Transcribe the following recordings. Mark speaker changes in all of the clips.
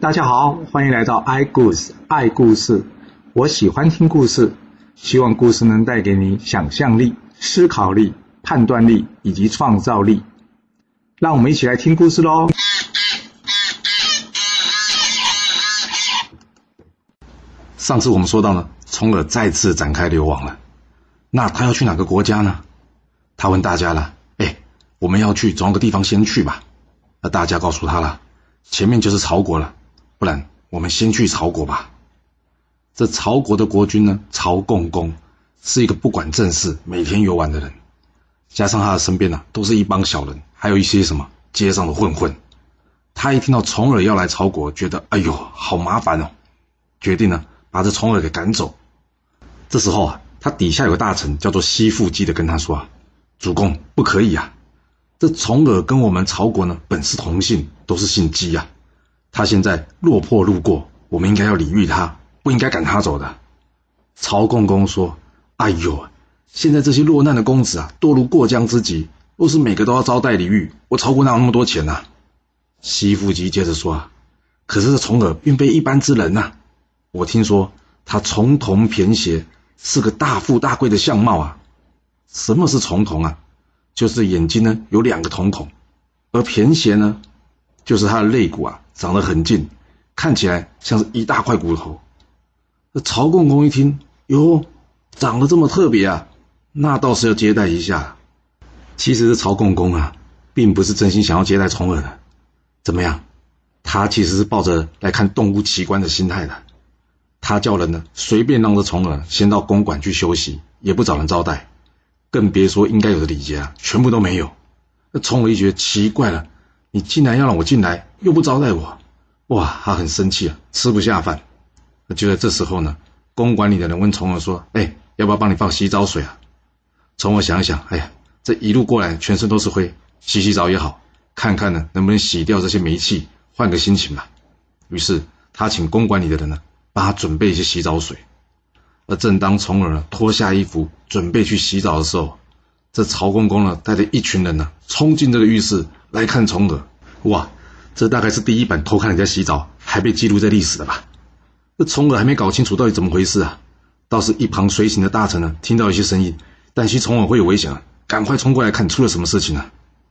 Speaker 1: 大家好，欢迎来到 i 故事爱故事。我喜欢听故事，希望故事能带给你想象力、思考力、判断力以及创造力。让我们一起来听故事喽！
Speaker 2: 上次我们说到呢，重耳再次展开流亡了。那他要去哪个国家呢？他问大家了：“哎，我们要去，总有个地方先去吧。”那大家告诉他了：“前面就是曹国了，不然我们先去曹国吧。”这曹国的国君呢，曹共公是一个不管政事、每天游玩的人，加上他的身边呢都是一帮小人，还有一些什么街上的混混。他一听到重耳要来曹国，觉得哎呦好麻烦哦，决定呢把这重耳给赶走。这时候啊，他底下有个大臣叫做西富基的，跟他说啊：“主公不可以啊，这重耳跟我们曹国呢本是同姓，都是姓姬啊，他现在落魄路过，我们应该要礼遇他。”不应该赶他走的。曹共公说：“哎呦，现在这些落难的公子啊，堕入过江之鲫，若是每个都要招待礼遇，我曹国哪有那么多钱呐？”西夫吉接着说：“啊，可是这重耳并非一般之人呐，我听说他重瞳骈斜，是个大富大贵的相貌啊。什么是重瞳啊？就是眼睛呢有两个瞳孔，而骈斜呢，就是他的肋骨啊长得很近，看起来像是一大块骨头。”那曹共公一听，哟，长得这么特别啊，那倒是要接待一下。其实这曹共公啊，并不是真心想要接待重耳的。怎么样？他其实是抱着来看动物奇观的心态的。他叫人呢，随便让这重耳先到公馆去休息，也不找人招待，更别说应该有的礼节啊，全部都没有。那重耳一觉奇怪了，你竟然要让我进来，又不招待我，哇，他很生气啊，吃不下饭。就在这时候呢，公馆里的人问重耳说：“哎，要不要帮你放洗澡水啊？”重耳想一想，哎呀，这一路过来全身都是灰，洗洗澡也好，看看呢能不能洗掉这些霉气，换个心情吧。于是他请公馆里的人呢帮他准备一些洗澡水。而正当重耳呢脱下衣服准备去洗澡的时候，这曹公公呢带着一群人呢冲进这个浴室来看重耳。哇，这大概是第一版偷看人家洗澡还被记录在历史的吧？这重耳还没搞清楚到底怎么回事啊！倒是一旁随行的大臣呢，听到一些声音，担心重耳会有危险啊，赶快冲过来看出了什么事情啊！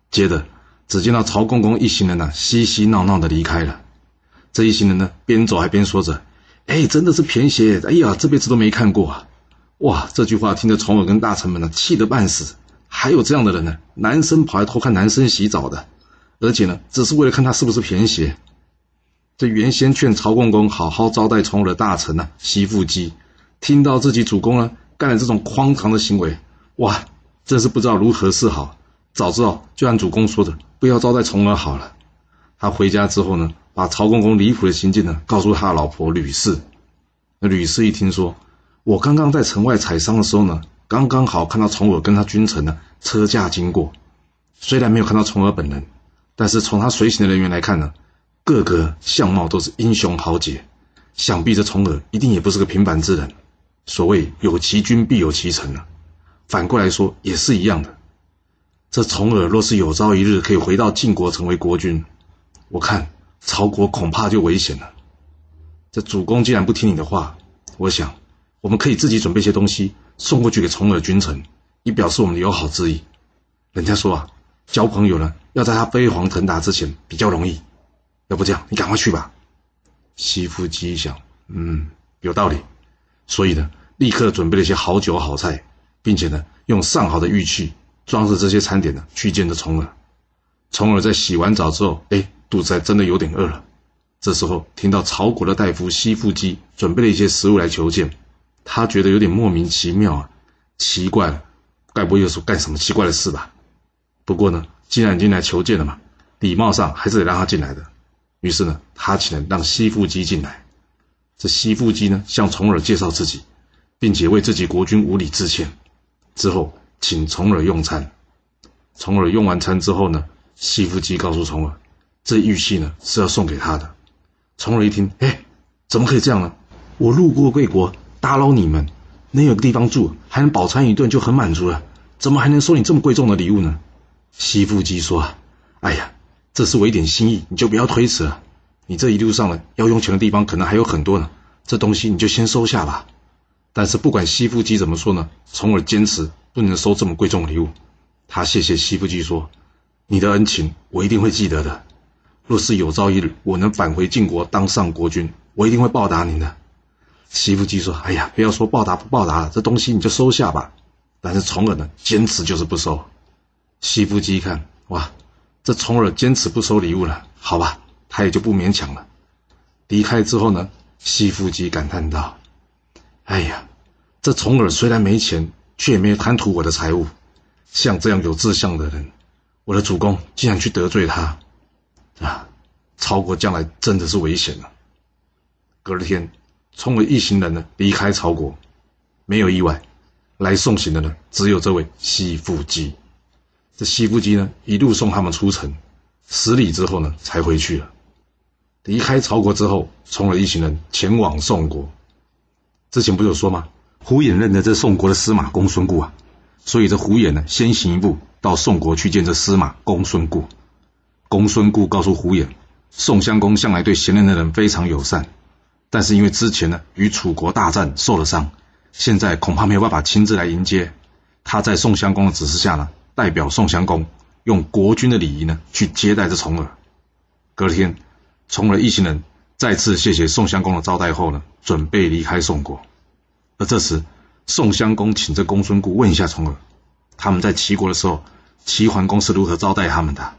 Speaker 2: 接着，只见到曹公公一行人呢，嬉嬉闹闹的离开了。这一行人呢，边走还边说着：“哎，真的是偏邪！哎呀，这辈子都没看过啊！”哇，这句话听得重耳跟大臣们呢，气得半死。还有这样的人呢，男生跑来偷看男生洗澡的，而且呢，只是为了看他是不是偏邪。这原先劝曹公公好好招待重耳的大臣呢，西附基，听到自己主公呢干了这种荒唐的行为，哇，真是不知道如何是好。早知道就按主公说的，不要招待重耳好了。他回家之后呢，把曹公公离谱的行径呢告诉他老婆吕氏。那吕氏一听说，我刚刚在城外采桑的时候呢，刚刚好看到重耳跟他君臣呢车驾经过，虽然没有看到重耳本人，但是从他随行的人员来看呢。个个相貌都是英雄豪杰，想必这重耳一定也不是个平凡之人。所谓有其君必有其臣啊，反过来说也是一样的。这重耳若是有朝一日可以回到晋国成为国君，我看曹国恐怕就危险了。这主公既然不听你的话，我想我们可以自己准备些东西送过去给重耳君臣，以表示我们的友好之意。人家说啊，交朋友呢要在他飞黄腾达之前比较容易。要不这样，你赶快去吧。西夫基一想，嗯，有道理，所以呢，立刻准备了一些好酒好菜，并且呢，用上好的玉器装饰这些餐点呢，去见这重耳。重耳在洗完澡之后，哎，肚子还真的有点饿了。这时候听到曹国的大夫西夫基准备了一些食物来求见，他觉得有点莫名其妙啊，奇怪了，该不会又是干什么奇怪的事吧？不过呢，既然已经来求见了嘛，礼貌上还是得让他进来的。于是呢，他请人让西附基进来。这西附基呢，向重耳介绍自己，并且为自己国君无礼致歉。之后，请重耳用餐。重耳用完餐之后呢，西附基告诉重耳，这玉器呢是要送给他的。重耳一听，哎，怎么可以这样呢？我路过贵国，打扰你们，能有个地方住，还能饱餐一顿就很满足了，怎么还能收你这么贵重的礼物呢？西附基说：“哎呀。”这是我一点心意，你就不要推辞了。你这一路上呢要用钱的地方可能还有很多呢，这东西你就先收下吧。但是不管西夫基怎么说呢，从而坚持不能收这么贵重的礼物。他谢谢西夫基说：“你的恩情我一定会记得的。若是有朝一日我能返回晋国当上国君，我一定会报答您的。”西夫基说：“哎呀，不要说报答不报答，这东西你就收下吧。”但是重耳呢，坚持就是不收。西夫基一看，哇，这重耳坚持不收礼物了，好吧，他也就不勉强了。离开之后呢，西夫基感叹道：“哎呀，这重耳虽然没钱，却也没有贪图我的财物。像这样有志向的人，我的主公竟然去得罪他，啊，曹国将来真的是危险了。”隔了天，冲了一行人呢离开曹国，没有意外。来送行的呢，只有这位西夫基。这西夫基呢，一路送他们出城，十里之后呢，才回去了。离开曹国之后，从了一行人前往宋国。之前不是有说吗？胡衍认得这宋国的司马公孙固啊，所以这胡衍呢，先行一步到宋国去见这司马公孙固。公孙固告诉胡衍，宋襄公向来对贤能的人非常友善，但是因为之前呢，与楚国大战受了伤。现在恐怕没有办法亲自来迎接，他在宋襄公的指示下呢，代表宋襄公用国君的礼仪呢去接待这重耳。隔天，重耳一行人再次谢谢宋襄公的招待后呢，准备离开宋国。而这时，宋襄公请这公孙固问一下重耳，他们在齐国的时候，齐桓公是如何招待他们的？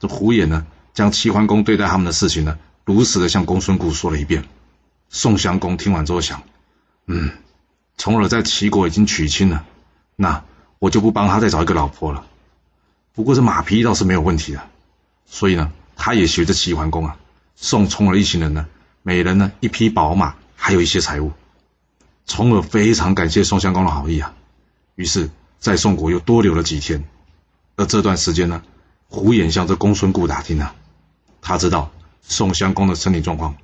Speaker 2: 这胡衍呢，将齐桓公对待他们的事情呢，如实的向公孙固说了一遍。宋襄公听完之后想，嗯。重耳在齐国已经娶亲了，那我就不帮他再找一个老婆了。不过这马匹倒是没有问题的，所以呢，他也学着齐桓公啊，送重耳一行人呢，每人呢一匹宝马，还有一些财物。重耳非常感谢宋襄公的好意啊，于是，在宋国又多留了几天。而这段时间呢，胡衍向这公孙固打听啊，他知道宋襄公的身体状况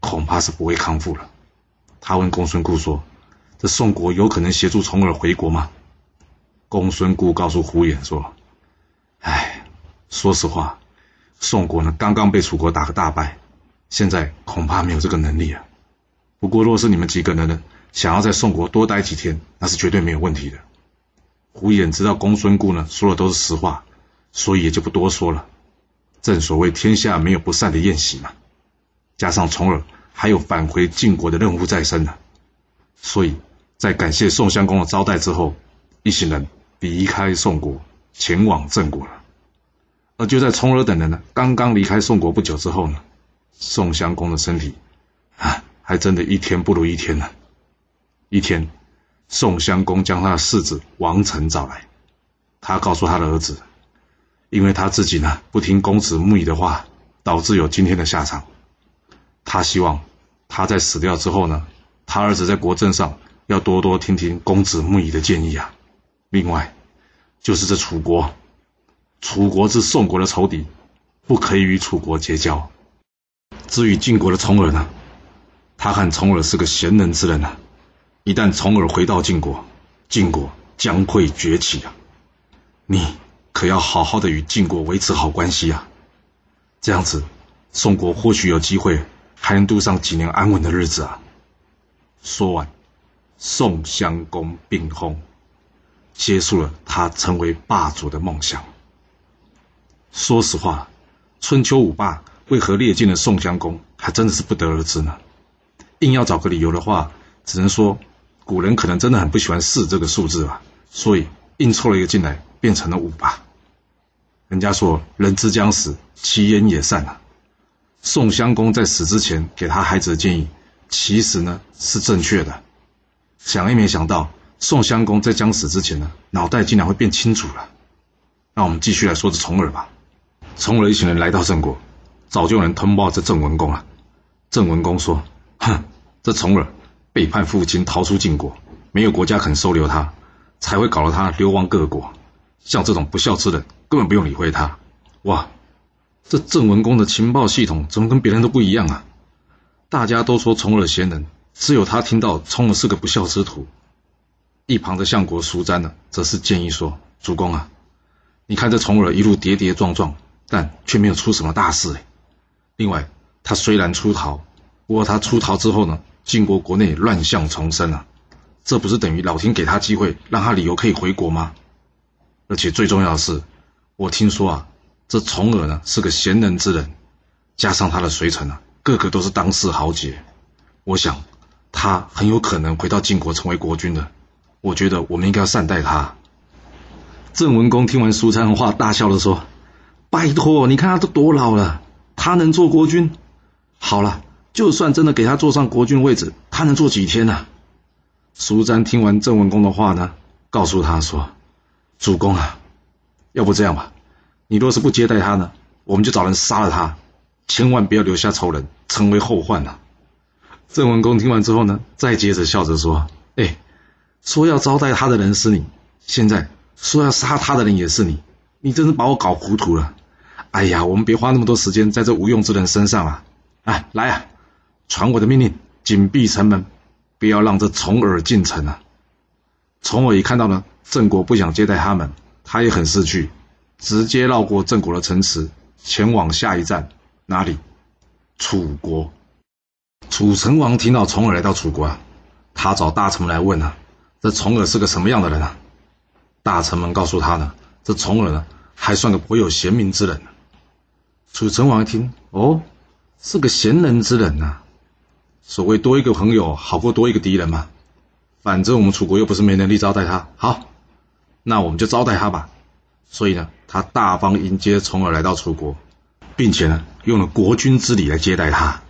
Speaker 2: 恐怕是不会康复了。他问公孙固说。这宋国有可能协助重耳回国吗？公孙固告诉胡衍说：“哎，说实话，宋国呢刚刚被楚国打个大败，现在恐怕没有这个能力啊。不过若是你们几个人呢想要在宋国多待几天，那是绝对没有问题的。”胡衍知道公孙固呢说的都是实话，所以也就不多说了。正所谓天下没有不散的宴席嘛，加上重耳还有返回晋国的任务在身呢，所以。在感谢宋襄公的招待之后，一行人离开宋国，前往郑国了。而就在重耳等人呢刚刚离开宋国不久之后呢，宋襄公的身体啊，还真的一天不如一天呢。一天，宋襄公将他的世子王成找来，他告诉他的儿子，因为他自己呢不听公子木仪的话，导致有今天的下场。他希望他在死掉之后呢，他儿子在国政上。要多多听听公子木仪的建议啊！另外，就是这楚国，楚国是宋国的仇敌，不可以与楚国结交。至于晋国的重耳呢，他看重耳是个贤能之人啊，一旦重耳回到晋国，晋国将会崛起啊！你可要好好的与晋国维持好关系啊！这样子，宋国或许有机会还能度上几年安稳的日子啊！说完。宋襄公病薨，结束了他成为霸主的梦想。说实话，春秋五霸为何列进了宋襄公，还真的是不得而知呢。硬要找个理由的话，只能说古人可能真的很不喜欢四这个数字吧，所以硬凑了一个进来，变成了五吧。人家说人之将死，其言也善啊。宋襄公在死之前给他孩子的建议，其实呢是正确的。想也没想到，宋襄公在将死之前呢，脑袋竟然会变清楚了。那我们继续来说这重耳吧。重耳一行人来到郑国，早就有人通报这郑文公了。郑文公说：“哼，这重耳背叛父亲，逃出晋国，没有国家肯收留他，才会搞得他流亡各国。像这种不孝之人，根本不用理会他。”哇，这郑文公的情报系统怎么跟别人都不一样啊？大家都说重耳贤能。只有他听到重耳是个不孝之徒，一旁的相国叔詹呢，则是建议说：“主公啊，你看这重耳一路跌跌撞撞，但却没有出什么大事。另外，他虽然出逃，不过他出逃之后呢，晋国国内乱象丛生啊，这不是等于老天给他机会，让他理由可以回国吗？而且最重要的是，我听说啊，这重耳呢是个贤能之人，加上他的随从啊，个个都是当世豪杰，我想他很有可能回到晋国成为国君的。我觉得我们应该要善待他。郑文公听完苏参的话，大笑着说：“拜托，你看他都多老了，他能做国君？好了，就算真的给他坐上国君位置，他能做几天呢？”苏瞻听完郑文公的话呢，告诉他说：“主公啊，要不这样吧，你若是不接待他呢，我们就找人杀了他，千万不要留下仇人，成为后患啊！”郑文公听完之后呢，再接着笑着说：“哎。”说要招待他的人是你，现在说要杀他的人也是你，你真是把我搞糊涂了。哎呀，我们别花那么多时间在这无用之人身上了。哎，来啊，传我的命令，紧闭城门，不要让这重耳进城啊！重耳一看到呢，郑国不想接待他们，他也很识趣，直接绕过郑国的城池，前往下一站哪里？楚国。楚成王听到重耳来到楚国啊，他找大臣们来问啊。这重耳是个什么样的人啊？大臣们告诉他呢，这重耳呢还算个颇有贤明之人。楚成王一听，哦，是个贤人之人呐。所谓多一个朋友好过多一个敌人嘛。反正我们楚国又不是没能力招待他，好，那我们就招待他吧。所以呢，他大方迎接重耳来到楚国，并且呢，用了国君之礼来接待他。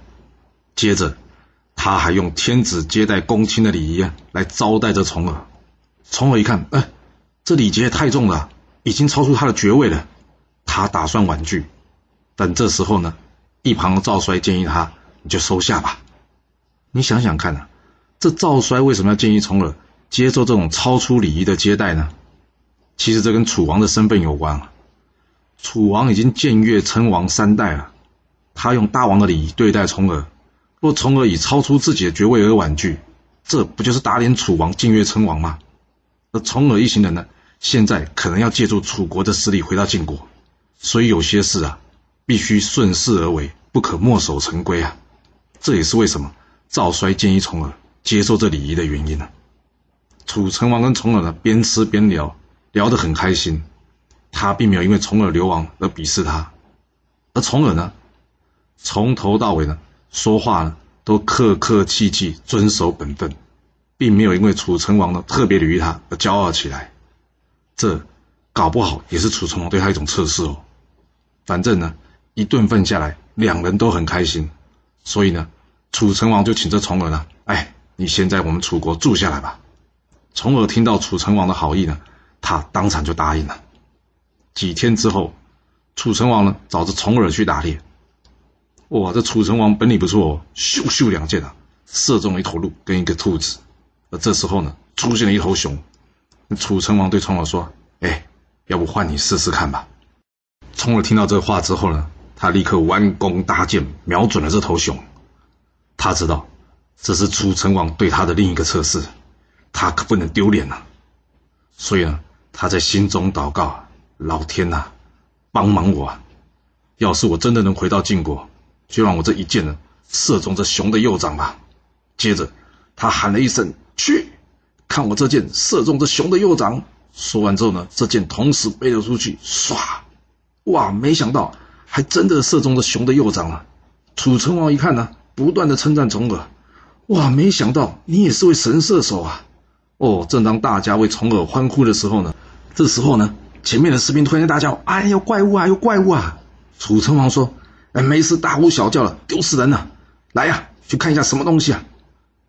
Speaker 2: 接着。他还用天子接待公卿的礼仪啊，来招待这重耳。重耳一看，哎，这礼节太重了，已经超出他的爵位了。他打算婉拒，但这时候呢，一旁的赵衰建议他：“你就收下吧。”你想想看啊，这赵衰为什么要建议重耳接受这种超出礼仪的接待呢？其实这跟楚王的身份有关啊。楚王已经僭越称王三代了，他用大王的礼仪对待重耳。若重耳以超出自己的爵位而婉拒，这不就是打脸楚王晋越称王吗？而重耳一行人呢，现在可能要借助楚国的势力回到晋国，所以有些事啊，必须顺势而为，不可墨守成规啊。这也是为什么赵衰建议重耳接受这礼仪的原因呢。楚成王跟重耳呢边吃边聊，聊得很开心。他并没有因为重耳流亡而鄙视他，而重耳呢，从头到尾呢。说话呢，都客客气气，遵守本分，并没有因为楚成王呢特别礼遇他而骄傲起来。这搞不好也是楚成王对他一种测试哦。反正呢，一顿饭下来，两人都很开心，所以呢，楚成王就请这重耳呢，哎，你先在我们楚国住下来吧。重耳听到楚成王的好意呢，他当场就答应了。几天之后，楚成王呢找着重耳去打猎。哇，这楚成王本领不错哦，咻咻两箭啊，射中了一头鹿跟一个兔子。而这时候呢，出现了一头熊。楚成王对重耳说：“哎，要不换你试试看吧？”重耳听到这话之后呢，他立刻弯弓搭箭，瞄准了这头熊。他知道这是楚成王对他的另一个测试，他可不能丢脸呐。所以呢，他在心中祷告：“老天呐，帮忙我！啊！要是我真的能回到晋国。”就让我这一箭呢，射中这熊的右掌吧。接着，他喊了一声：“去！”看我这箭射中这熊的右掌。说完之后呢，这箭同时飞了出去，唰！哇！没想到还真的射中这熊的右掌了。楚成王一看呢，不断的称赞重耳：“哇！没想到你也是位神射手啊！”哦，正当大家为重耳欢呼的时候呢，这时候呢，前面的士兵突然大叫：“哎，有怪物啊！有怪物啊！”楚成王说。哎，没事，大呼小叫了，丢死人了！来呀，去看一下什么东西啊！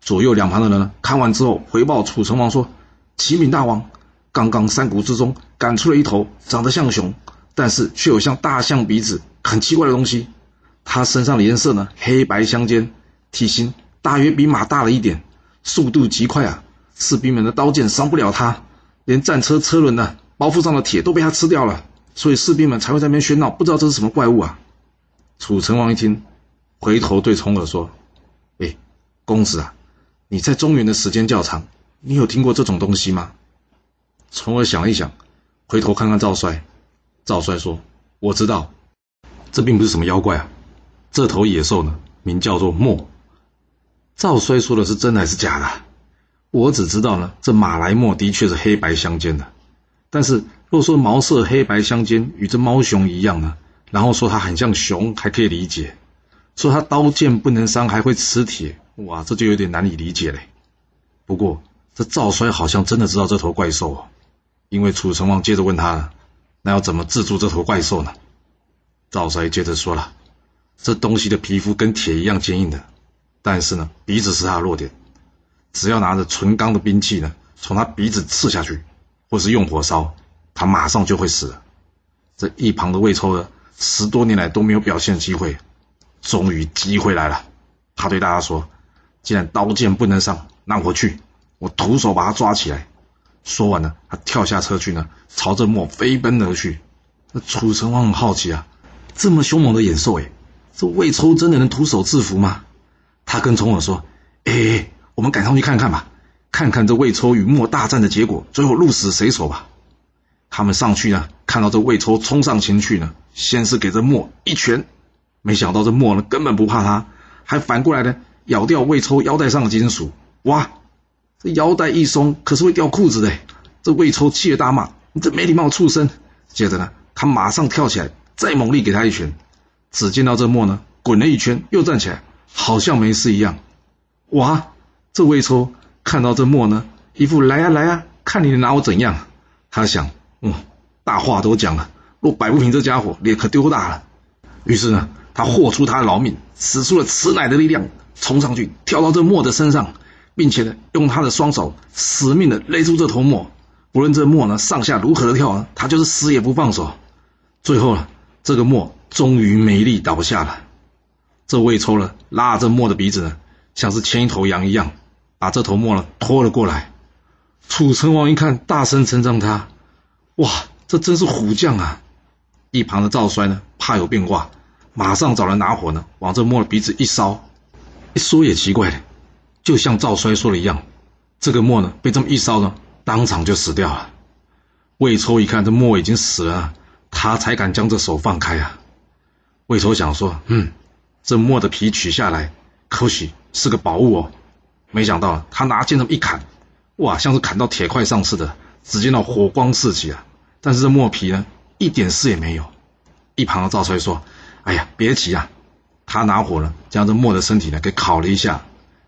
Speaker 2: 左右两旁的人呢，看完之后回报楚成王说：“启禀大王，刚刚山谷之中赶出了一头长得像熊，但是却有像大象鼻子很奇怪的东西。它身上的颜色呢，黑白相间，体型大约比马大了一点，速度极快啊！士兵们的刀剑伤不了他，连战车车轮呢，包袱上的铁都被他吃掉了，所以士兵们才会在那边喧闹，不知道这是什么怪物啊！”楚成王一听，回头对重耳说：“哎，公子啊，你在中原的时间较长，你有听过这种东西吗？”重耳想一想，回头看看赵衰。赵衰说：“我知道，这并不是什么妖怪啊，这头野兽呢，名叫做墨。赵衰说的是真的还是假的？我只知道呢，这马来貘的确是黑白相间的。但是若说毛色黑白相间，与这猫熊一样呢，然后说它很像熊，还可以理解；说它刀剑不能伤，还会吃铁，哇，这就有点难以理解嘞。不过这赵衰好像真的知道这头怪兽哦，因为楚成王接着问他了：“那要怎么制住这头怪兽呢？”赵衰接着说了：“这东西的皮肤跟铁一样坚硬的，但是呢，鼻子是它的弱点。只要拿着纯钢的兵器呢，从他鼻子刺下去。”或是用火烧，他马上就会死了。这一旁的魏抽呢，十多年来都没有表现机会，终于机会来了。他对大家说：“既然刀剑不能伤，那我去，我徒手把他抓起来。”说完呢，他跳下车去呢，朝着墨飞奔而去。那楚成王很好奇啊，这么凶猛的野兽，哎，这魏抽真的能徒手制服吗？他跟重耳说：“哎，我们赶上去看看吧。”看看这魏抽与墨大战的结果，最后鹿死谁手吧。他们上去呢，看到这魏抽冲上前去呢，先是给这墨一拳，没想到这墨呢根本不怕他，还反过来呢咬掉魏抽腰带上的金属。哇，这腰带一松，可是会掉裤子的。这魏抽气得大骂：“你这没礼貌畜生！”接着呢，他马上跳起来，再猛力给他一拳。只见到这墨呢滚了一圈，又站起来，好像没事一样。哇，这魏抽。看到这墨呢，一副来呀来呀，看你能拿我怎样？他想，嗯，大话都讲了，若摆不平这家伙，脸可丢大了。于是呢，他豁出他的老命，使出了吃奶的力量，冲上去跳到这墨的身上，并且呢，用他的双手死命的勒住这头墨。不论这墨呢上下如何的跳呢，他就是死也不放手。最后呢，这个墨终于没力倒下了。这魏抽了拉着墨的鼻子呢，像是牵一头羊一样。把这头墨了拖了过来，楚成王一看，大声称赞他：“哇，这真是虎将啊！”一旁的赵衰呢，怕有变卦，马上找人拿火呢，往这墨的鼻子一烧。一说也奇怪了，就像赵衰说的一样，这个墨呢，被这么一烧呢，当场就死掉了。魏抽一看这墨已经死了，他才敢将这手放开啊。魏抽想说：“嗯，这墨的皮取下来，可许是个宝物哦。”没想到他拿剑这么一砍，哇，像是砍到铁块上似的，只见到火光四起啊！但是这墨皮呢，一点事也没有。一旁的赵衰说：“哎呀，别急啊！”他拿火呢，将这墨的身体呢给烤了一下，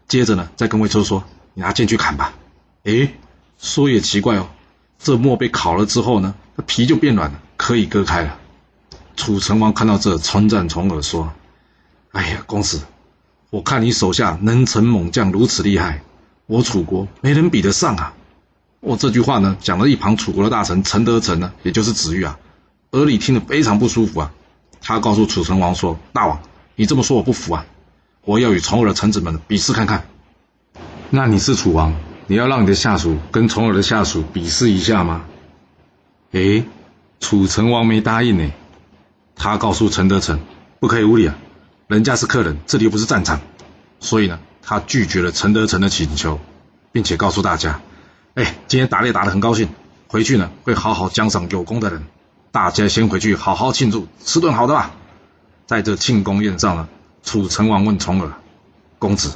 Speaker 2: 接着呢，再跟魏秋说：“你拿剑去砍吧。”哎，说也奇怪哦，这墨被烤了之后呢，皮就变软了，可以割开了。楚成王看到这，称赞重耳说：“哎呀，公子。”我看你手下能臣猛将如此厉害，我楚国没人比得上啊！我这句话呢，讲了一旁楚国的大臣陈德成呢，也就是子玉啊，耳里听得非常不舒服啊。他告诉楚成王说：“大王，你这么说我不服啊！我要与重耳的臣子们比试看看。”
Speaker 1: 那你是楚王，你要让你的下属跟重耳的下属比试一下吗？
Speaker 2: 诶，楚成王没答应呢。他告诉陈德成：“不可以无礼啊！”人家是客人，这里又不是战场，所以呢，他拒绝了陈德成的请求，并且告诉大家：“哎，今天打猎打得很高兴，回去呢会好好奖赏有功的人。大家先回去好好庆祝，吃顿好的吧。”在这庆功宴上呢，楚成王问重耳：“公子，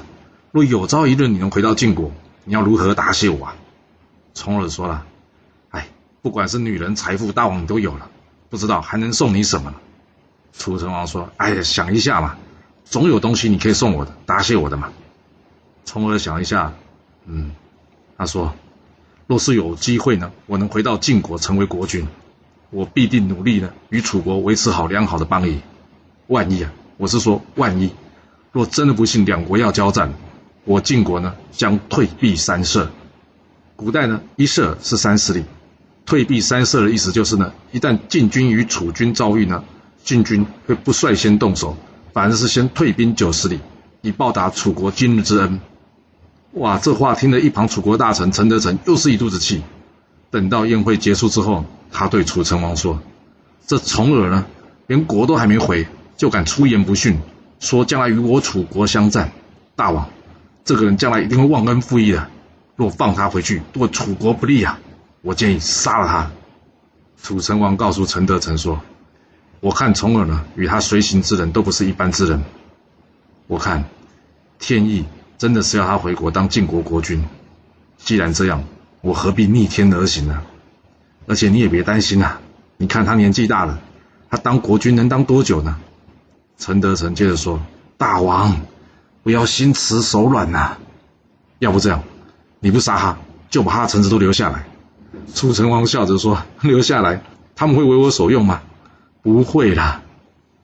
Speaker 2: 若有朝一日你能回到晋国，你要如何答谢我啊？”重耳说了：“哎，不管是女人、财富，大王你都有了，不知道还能送你什么。”楚成王说：“哎呀，想一下嘛，总有东西你可以送我的，答谢我的嘛。”从而想一下，嗯，他说：“若是有机会呢，我能回到晋国成为国君，我必定努力呢，与楚国维持好良好的邦谊。万一啊，我是说万一，若真的不幸两国要交战，我晋国呢将退避三舍。古代呢，一舍是三十里，退避三舍的意思就是呢，一旦晋军与楚军遭遇呢。”晋军会不率先动手，反而是先退兵九十里，以报答楚国今日之恩。哇，这话听得一旁楚国大臣陈德成又是一肚子气。等到宴会结束之后，他对楚成王说：“这重耳呢，连国都还没回，就敢出言不逊，说将来与我楚国相战。大王，这个人将来一定会忘恩负义的。若放他回去，对楚国不利啊！我建议杀了他。”楚成王告诉陈德成说。我看重耳呢，与他随行之人都不是一般之人，我看天意真的是要他回国当晋国国君。既然这样，我何必逆天而行呢？而且你也别担心啊，你看他年纪大了，他当国君能当多久呢？陈德成接着说：“大王，不要心慈手软呐，要不这样，你不杀他，就把他的臣子都留下来。”楚成王笑着说：“ 留下来，他们会为我所用吗？不会啦。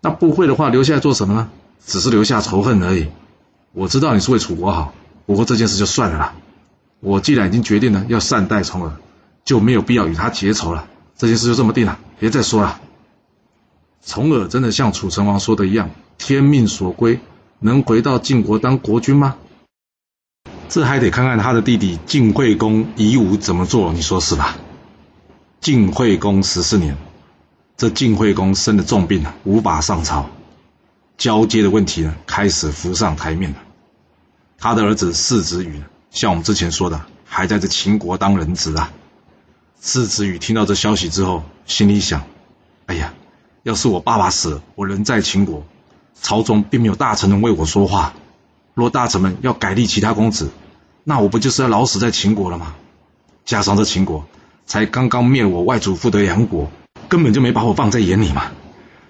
Speaker 2: 那不会的话，留下来做什么呢？只是留下仇恨而已。我知道你是为楚国好，不过这件事就算了啦。我既然已经决定了要善待重耳，就没有必要与他结仇了。这件事就这么定了，别再说了。”重耳真的像楚成王说的一样，天命所归，能回到晋国当国君吗？这还得看看他的弟弟晋惠公夷吾怎么做，你说是吧？晋惠公十四年，这晋惠公生了重病无法上朝，交接的问题呢开始浮上台面了。他的儿子世子羽，像我们之前说的，还在这秦国当人质啊。世子羽听到这消息之后，心里想：哎呀！要是我爸爸死了，我人在秦国，朝中并没有大臣能为我说话。若大臣们要改立其他公子，那我不就是要老死在秦国了吗？加上这秦国才刚刚灭我外祖父的梁国，根本就没把我放在眼里嘛，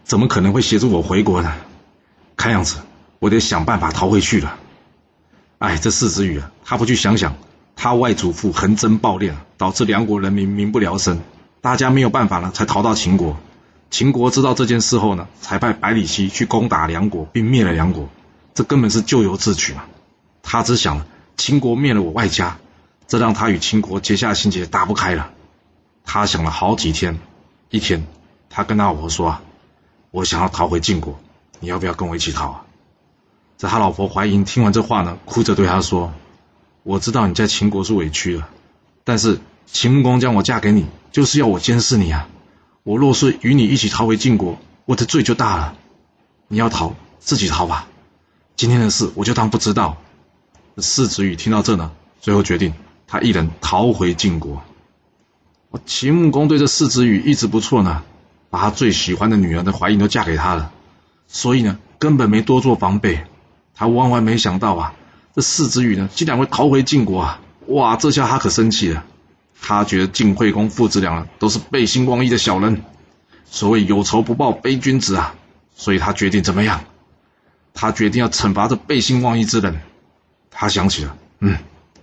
Speaker 2: 怎么可能会协助我回国呢？看样子我得想办法逃回去了。哎，这世子羽啊，他不去想想，他外祖父横征暴敛，导致梁国人民民不聊生，大家没有办法了，才逃到秦国。秦国知道这件事后呢，才派百里奚去攻打梁国，并灭了梁国。这根本是咎由自取嘛！他只想秦国灭了我外家，这让他与秦国结下心结打不开了。他想了好几天，一天，他跟他老婆说：“啊，我想要逃回晋国，你要不要跟我一起逃啊？”这他老婆怀疑听完这话呢，哭着对他说：“我知道你在秦国是委屈了，但是秦穆公将我嫁给你，就是要我监视你啊。”我若是与你一起逃回晋国，我的罪就大了。你要逃，自己逃吧。今天的事我就当不知道。世子羽听到这呢，最后决定他一人逃回晋国。秦穆公对这世子羽一直不错呢，把他最喜欢的女儿的怀孕都嫁给他了，所以呢，根本没多做防备。他万万没想到啊，这世子羽呢，竟然会逃回晋国啊！哇，这下他可生气了。他觉得晋惠公父子俩都是背信忘义的小人，所谓有仇不报非君子啊！所以他决定怎么样？他决定要惩罚这背信忘义之人。他想起了，嗯，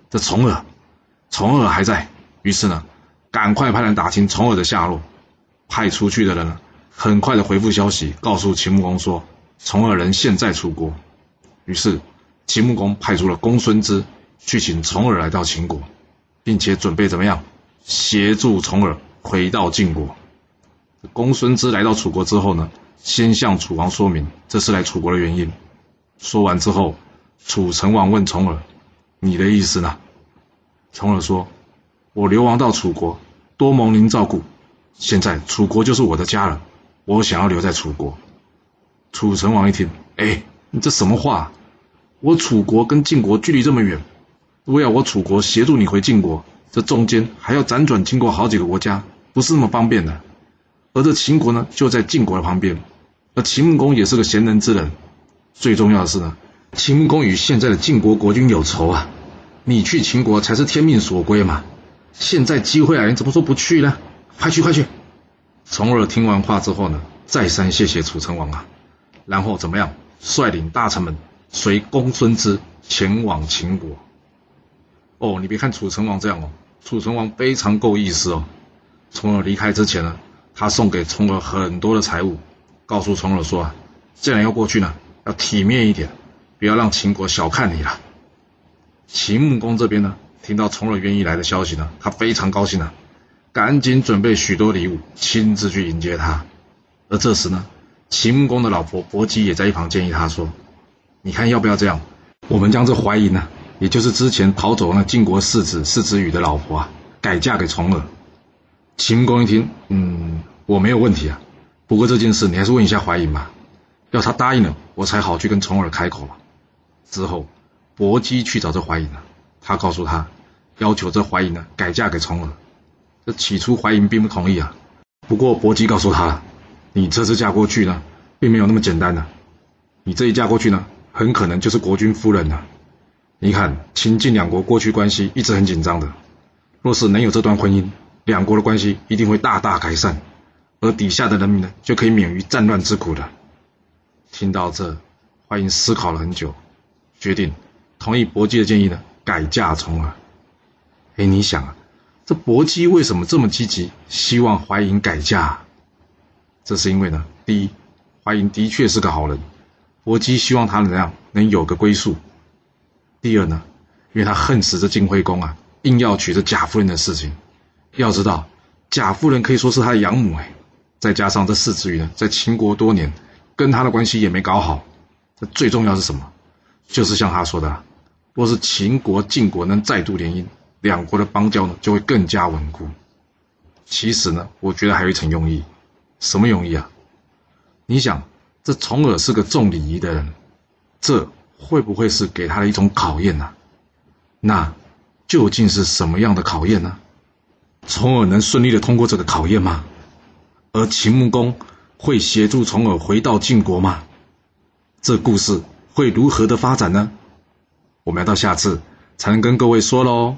Speaker 2: 这重耳，重耳还在，于是呢，赶快派人打听重耳的下落。派出去的人，很快的回复消息，告诉秦穆公说，重耳人现在出国。于是秦穆公派出了公孙支去请重耳来到秦国，并且准备怎么样？协助重耳回到晋国。公孙支来到楚国之后呢，先向楚王说明这是来楚国的原因。说完之后，楚成王问重耳：“你的意思呢？”重耳说：“我流亡到楚国，多蒙您照顾，现在楚国就是我的家了，我想要留在楚国。”楚成王一听：“哎，你这什么话？我楚国跟晋国距离这么远，如果要我楚国协助你回晋国。”这中间还要辗转经过好几个国家，不是那么方便的。而这秦国呢，就在晋国的旁边。而秦穆公也是个贤能之人。最重要的是呢，秦穆公与现在的晋国国君有仇啊。你去秦国才是天命所归嘛。现在机会来，你怎么说不去呢？快去快去！重耳听完话之后呢，再三谢谢楚成王啊，然后怎么样，率领大臣们随公孙支前往秦国。哦，你别看楚成王这样哦。楚成王非常够意思哦。重耳离开之前呢，他送给重耳很多的财物，告诉重耳说啊，既然要过去呢，要体面一点，不要让秦国小看你了。秦穆公这边呢，听到重耳愿意来的消息呢，他非常高兴啊，赶紧准备许多礼物，亲自去迎接他。而这时呢，秦穆公的老婆伯姬也在一旁建议他说：“你看要不要这样？我们将这淮阴呢？”也就是之前逃走那晋国世子世子羽的老婆啊，改嫁给重耳。秦公一听，嗯，我没有问题啊。不过这件事你还是问一下怀隐吧，要他答应了，我才好去跟重耳开口嘛。之后，伯姬去找这怀隐了，他告诉他，要求这怀隐呢改嫁给重耳。这起初怀隐并不同意啊。不过伯姬告诉他，你这次嫁过去呢，并没有那么简单的。你这一嫁过去呢，很可能就是国君夫人了。你看，秦晋两国过去关系一直很紧张的，若是能有这段婚姻，两国的关系一定会大大改善，而底下的人民呢，就可以免于战乱之苦了。听到这，怀英思考了很久，决定同意薄姬的建议呢，改嫁重耳。哎，你想啊，这薄姬为什么这么积极，希望怀莹改嫁？这是因为呢，第一，怀莹的确是个好人，薄姬希望他能样能有个归宿；第二呢，因为他恨死这晋惠公啊，硬要娶这贾夫人的事情。要知道，贾夫人可以说是他的养母哎，再加上这四子羽呢，在秦国多年，跟他的关系也没搞好。这最重要是什么？就是像他说的，若是秦国、晋国能再度联姻，两国的邦交呢就会更加稳固。其实呢，我觉得还有一层用意。什么用意啊？你想，这重耳是个重礼仪的人，这会不会是给他的一种考验呢？那究竟是什么样的考验呢？重耳能顺利的通过这个考验吗？而秦穆公会协助重耳回到晋国吗？这故事会如何的发展呢？我们要到下次才能跟各位说喽。